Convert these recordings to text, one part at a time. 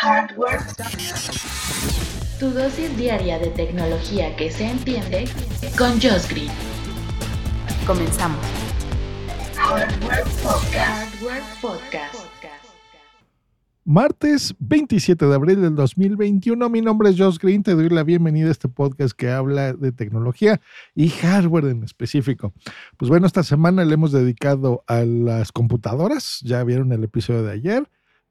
Hardware. Tu dosis diaria de tecnología que se entiende con Josh Green. Comenzamos. Hardware Podcast. Hardware Podcast. Martes 27 de abril del 2021. Mi nombre es Josh Green. Te doy la bienvenida a este podcast que habla de tecnología y hardware en específico. Pues bueno, esta semana le hemos dedicado a las computadoras. Ya vieron el episodio de ayer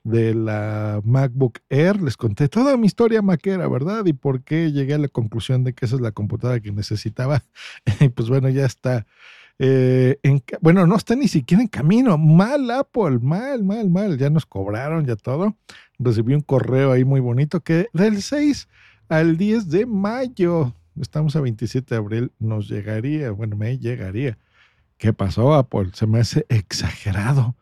de la MacBook Air. Les conté toda mi historia maquera, ¿verdad? Y por qué llegué a la conclusión de que esa es la computadora que necesitaba. Y pues bueno, ya está. eh, en bueno, no está ni siquiera en camino. Mal Apple, mal, mal, mal. Ya nos cobraron, ya todo. Recibí un correo ahí muy bonito que del 6 al 10 de mayo, estamos a 27 de abril, nos llegaría, bueno, me llegaría. ¿Qué pasó, Apple? Se me hace exagerado.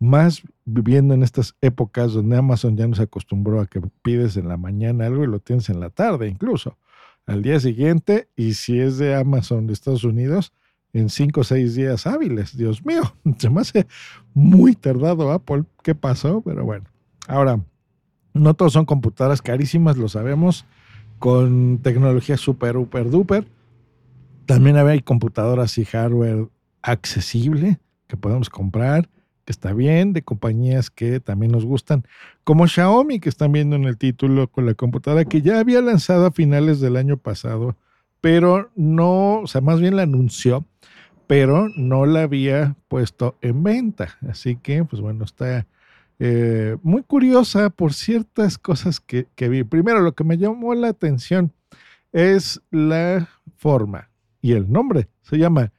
Más viviendo en estas épocas donde Amazon ya nos acostumbró a que pides en la mañana algo y lo tienes en la tarde incluso. Al día siguiente, y si es de Amazon de Estados Unidos, en cinco o seis días hábiles. Dios mío, se me hace muy tardado Apple. ¿Qué pasó? Pero bueno. Ahora, no todos son computadoras carísimas, lo sabemos, con tecnología super, super, duper. También hay computadoras y hardware accesible que podemos comprar, que está bien, de compañías que también nos gustan, como Xiaomi, que están viendo en el título con la computadora que ya había lanzado a finales del año pasado, pero no, o sea, más bien la anunció, pero no la había puesto en venta. Así que, pues bueno, está eh, muy curiosa por ciertas cosas que, que vi. Primero, lo que me llamó la atención es la forma y el nombre. Se llama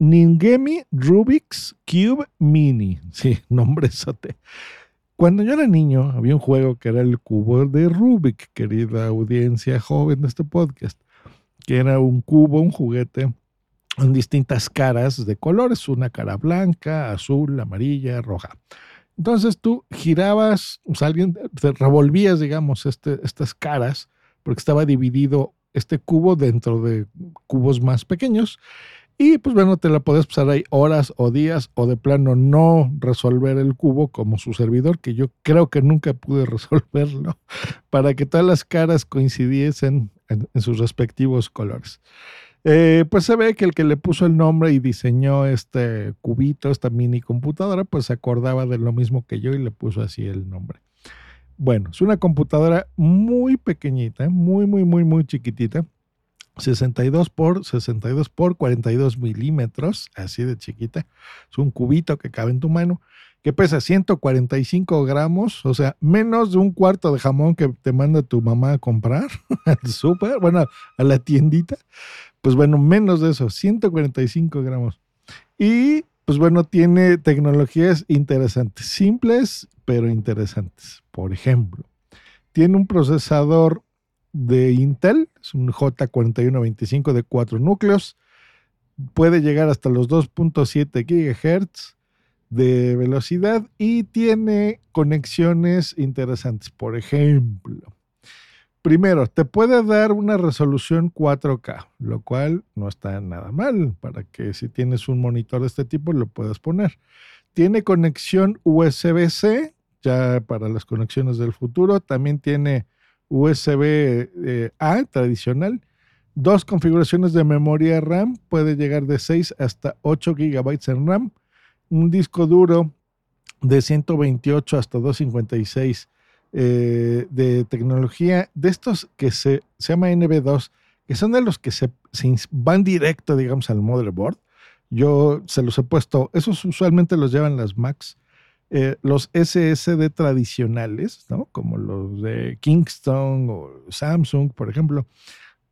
Ningemi Rubik's Cube Mini. Sí, nombrezote. Cuando yo era niño, había un juego que era el cubo de Rubik, querida audiencia joven de este podcast, que era un cubo, un juguete con distintas caras de colores, una cara blanca, azul, amarilla, roja. Entonces tú girabas, o sea, alguien te revolvías, digamos, este, estas caras, porque estaba dividido este cubo dentro de cubos más pequeños. Y pues bueno, te la podías pasar ahí horas o días o de plano no resolver el cubo como su servidor, que yo creo que nunca pude resolverlo, para que todas las caras coincidiesen en, en sus respectivos colores. Eh, pues se ve que el que le puso el nombre y diseñó este cubito, esta mini computadora, pues se acordaba de lo mismo que yo y le puso así el nombre. Bueno, es una computadora muy pequeñita, muy, muy, muy, muy chiquitita. 62 por 62 por 42 milímetros, así de chiquita. Es un cubito que cabe en tu mano, que pesa 145 gramos, o sea, menos de un cuarto de jamón que te manda tu mamá a comprar al súper, bueno, a la tiendita. Pues bueno, menos de eso, 145 gramos. Y pues bueno, tiene tecnologías interesantes, simples, pero interesantes. Por ejemplo, tiene un procesador de Intel, es un J4125 de 4 núcleos, puede llegar hasta los 2.7 GHz de velocidad y tiene conexiones interesantes. Por ejemplo, primero, te puede dar una resolución 4K, lo cual no está nada mal para que si tienes un monitor de este tipo lo puedas poner. Tiene conexión USB-C, ya para las conexiones del futuro. También tiene USB eh, A tradicional. Dos configuraciones de memoria RAM, puede llegar de 6 hasta 8 GB en RAM. Un disco duro de 128 hasta 256 eh, de tecnología, de estos que se, se llama NB2, que son de los que se, se van directo, digamos, al motherboard. Yo se los he puesto, esos usualmente los llevan las Macs, eh, los SSD tradicionales, ¿no? Como los de Kingston o Samsung, por ejemplo,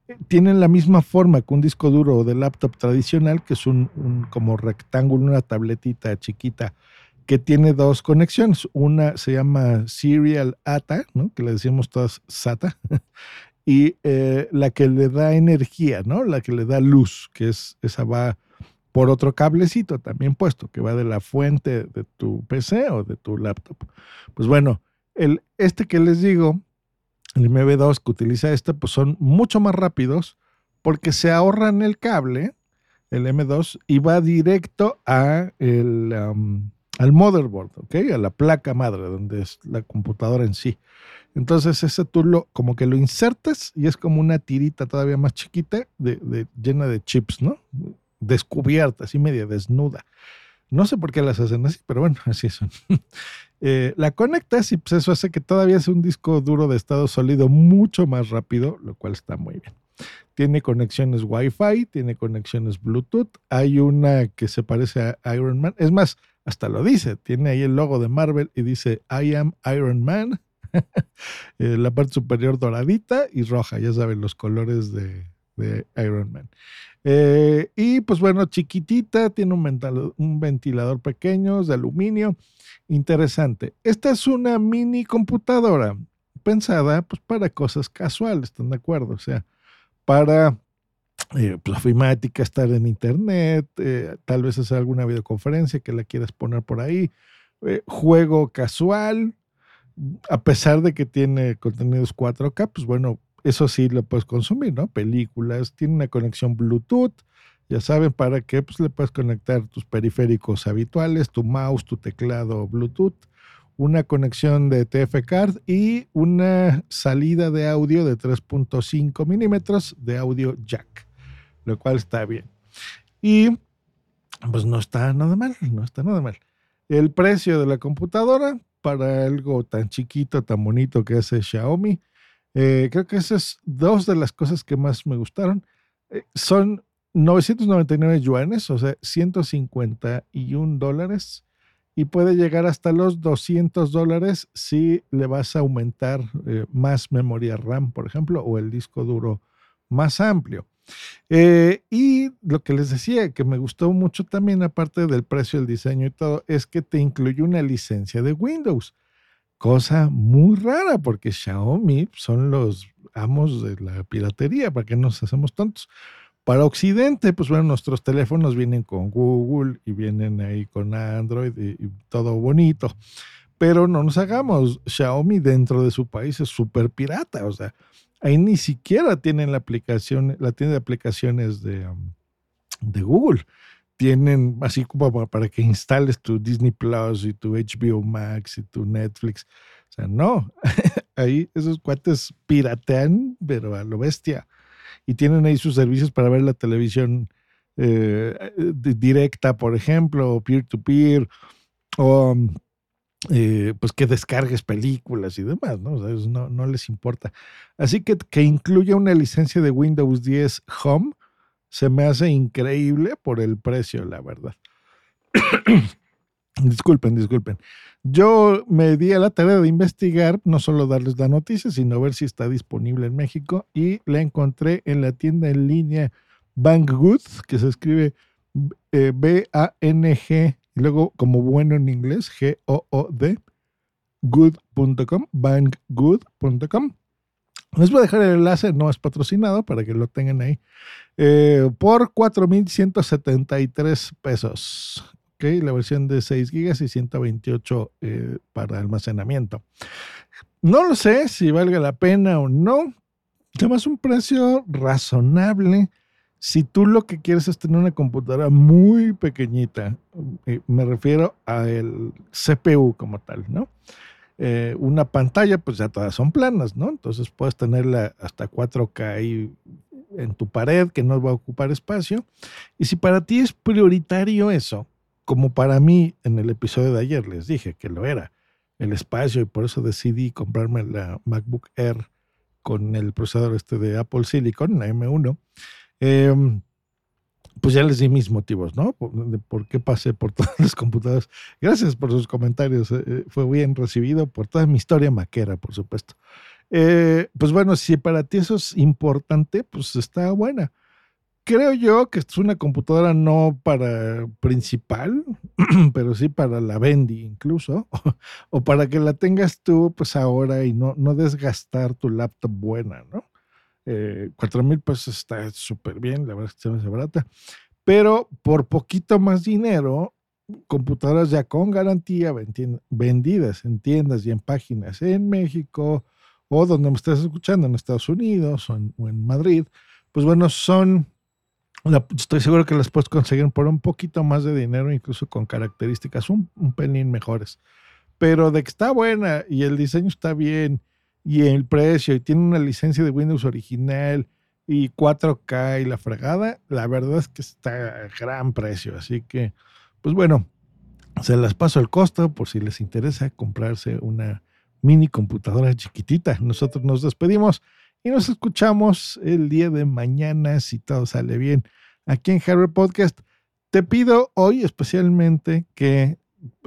eh, tienen la misma forma que un disco duro de laptop tradicional, que es un, un como rectángulo, una tabletita chiquita que tiene dos conexiones. Una se llama Serial ATA, ¿no? que le decimos todas SATA, y eh, la que le da energía, ¿no? la que le da luz, que es esa va por otro cablecito también puesto, que va de la fuente de tu PC o de tu laptop. Pues bueno, el, este que les digo, el MB2 que utiliza este, pues son mucho más rápidos porque se ahorran el cable, el M2, y va directo a el, al motherboard, ¿ok? A la placa madre, donde es la computadora en sí. Entonces ese tú lo, como que lo insertas y es como una tirita todavía más chiquita de, llena de chips, ¿no? Descubierta, así media desnuda. No sé por qué las hacen así, pero bueno, así son. Eh, la conectas y pues eso hace que todavía sea un disco duro de estado sólido mucho más rápido, lo cual está muy bien. Tiene conexiones Wi-Fi, tiene conexiones Bluetooth. Hay una que se parece a Iron Man. Es más, hasta lo dice. Tiene ahí el logo de Marvel y dice I am Iron Man. Eh, la parte superior doradita y roja, ya saben, los colores de, Iron Man. Eh, y pues bueno, chiquitita, tiene un, un ventilador pequeño de aluminio. Interesante. Esta es una mini computadora pensada pues para cosas casuales, ¿están de acuerdo? O sea, para eh, pues, estar en internet, eh, tal vez hacer alguna videoconferencia que la quieras poner por ahí, eh, juego casual, a pesar de que tiene contenidos 4K, pues bueno, eso sí lo puedes consumir, ¿no? Películas, tiene una conexión Bluetooth, ya saben para qué, pues le puedes conectar tus periféricos habituales, tu mouse, tu teclado Bluetooth, una conexión de TF Card y una salida de audio de 3.5 milímetros de audio jack, lo cual está bien. Y pues no está nada mal, no está nada mal. El precio de la computadora para algo tan chiquito, tan bonito que hace Xiaomi, eh, creo que esas dos de las cosas que más me gustaron. Eh, son 999 yuanes, o sea, 151 dólares y puede llegar hasta los 200 dólares si le vas a aumentar eh, más memoria RAM, por ejemplo, o el disco duro más amplio. Y lo que les decía, que me gustó mucho también, aparte del precio, el diseño y todo, es que te incluye una licencia de Windows. Cosa muy rara porque Xiaomi son los amos de la piratería, para que nos hacemos tontos. Para Occidente, pues bueno, nuestros teléfonos vienen con Google y vienen ahí con Android y, todo bonito. Pero no nos hagamos, Xiaomi dentro de su país es súper pirata, o sea, ahí ni siquiera tienen la aplicación, la tienda de aplicaciones de, um, de Google. Tienen así como para que instales tu Disney Plus y tu HBO Max y tu Netflix. O sea, no, ahí esos cuates piratean, pero a lo bestia y tienen ahí sus servicios para ver la televisión eh, directa, por ejemplo, o peer-to-peer, o eh, pues que descargues películas y demás, ¿no? no, no les importa. Así que que incluya una licencia de Windows 10 Home se me hace increíble por el precio, la verdad. disculpen, disculpen. Yo me di a la tarea de investigar, no solo darles la noticia, sino ver si está disponible en México y la encontré en la tienda en línea Banggood, que se escribe eh, B-A-N-G, y luego como bueno en inglés, G-O-O-D, good.com, banggood.com. Les voy a dejar el enlace, no es patrocinado, para que lo tengan ahí, eh, por 4.173 pesos la versión de 6 GB y 128 eh, para almacenamiento. No lo sé si valga la pena o no. Además, un precio razonable. Si tú lo que quieres es tener una computadora muy pequeñita, eh, me refiero al CPU como tal, ¿no? Eh, una pantalla, pues ya todas son planas, ¿no? Entonces puedes tenerla hasta 4K ahí en tu pared que no va a ocupar espacio. Y si para ti es prioritario eso, como para mí en el episodio de ayer les dije que lo era, el espacio y por eso decidí comprarme la MacBook Air con el procesador este de Apple Silicon, la M1, em, pues ya les di mis motivos, ¿no? Por, por, qué pasé por todas las computadoras. Gracias por sus comentarios, eh, eh, fue bien recibido por toda mi historia maquera, por supuesto. Eh, pues bueno, si para ti eso es importante, pues está buena creo yo que es una computadora no para principal, pero sí para la Bendy incluso, o para que la tengas tú pues ahora y no, no desgastar tu laptop buena, ¿no? Eh, cuatro mil pesos está súper bien, la verdad es que se me hace barata, pero por poquito más dinero, computadoras ya con garantía vendidas en tiendas y en páginas en México o donde me estés escuchando, en Estados Unidos o en Madrid, pues bueno, son estoy seguro que las puedes conseguir por un poquito más de dinero, incluso con características un, un pelín mejores. Pero de que está buena y el diseño está bien y el precio y tiene una licencia de Windows original y 4K y la fregada, la verdad es que está a gran precio. Así que, pues bueno, se las paso el costo por si les interesa comprarse una mini computadora chiquitita. Nosotros nos despedimos y nos escuchamos el día de mañana si todo sale bien aquí en Harry Podcast. Te pido hoy especialmente que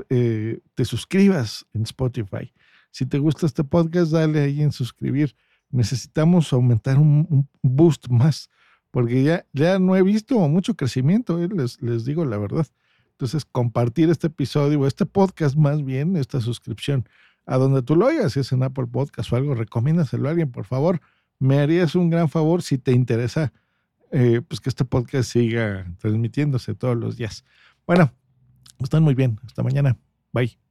eh, te suscribas en Spotify. Si te gusta este podcast, dale ahí en suscribir. Necesitamos aumentar un, boost más, porque ya, ya no he visto mucho crecimiento, eh, les, digo la verdad. Entonces, compartir este episodio o este podcast más bien, esta suscripción, a donde tú lo oigas, si es en Apple Podcast o algo, recomiéndaselo a alguien, por favor. Me harías un gran favor si te interesa eh, pues que este podcast siga transmitiéndose todos los días. Bueno, están muy bien. Hasta mañana. Bye.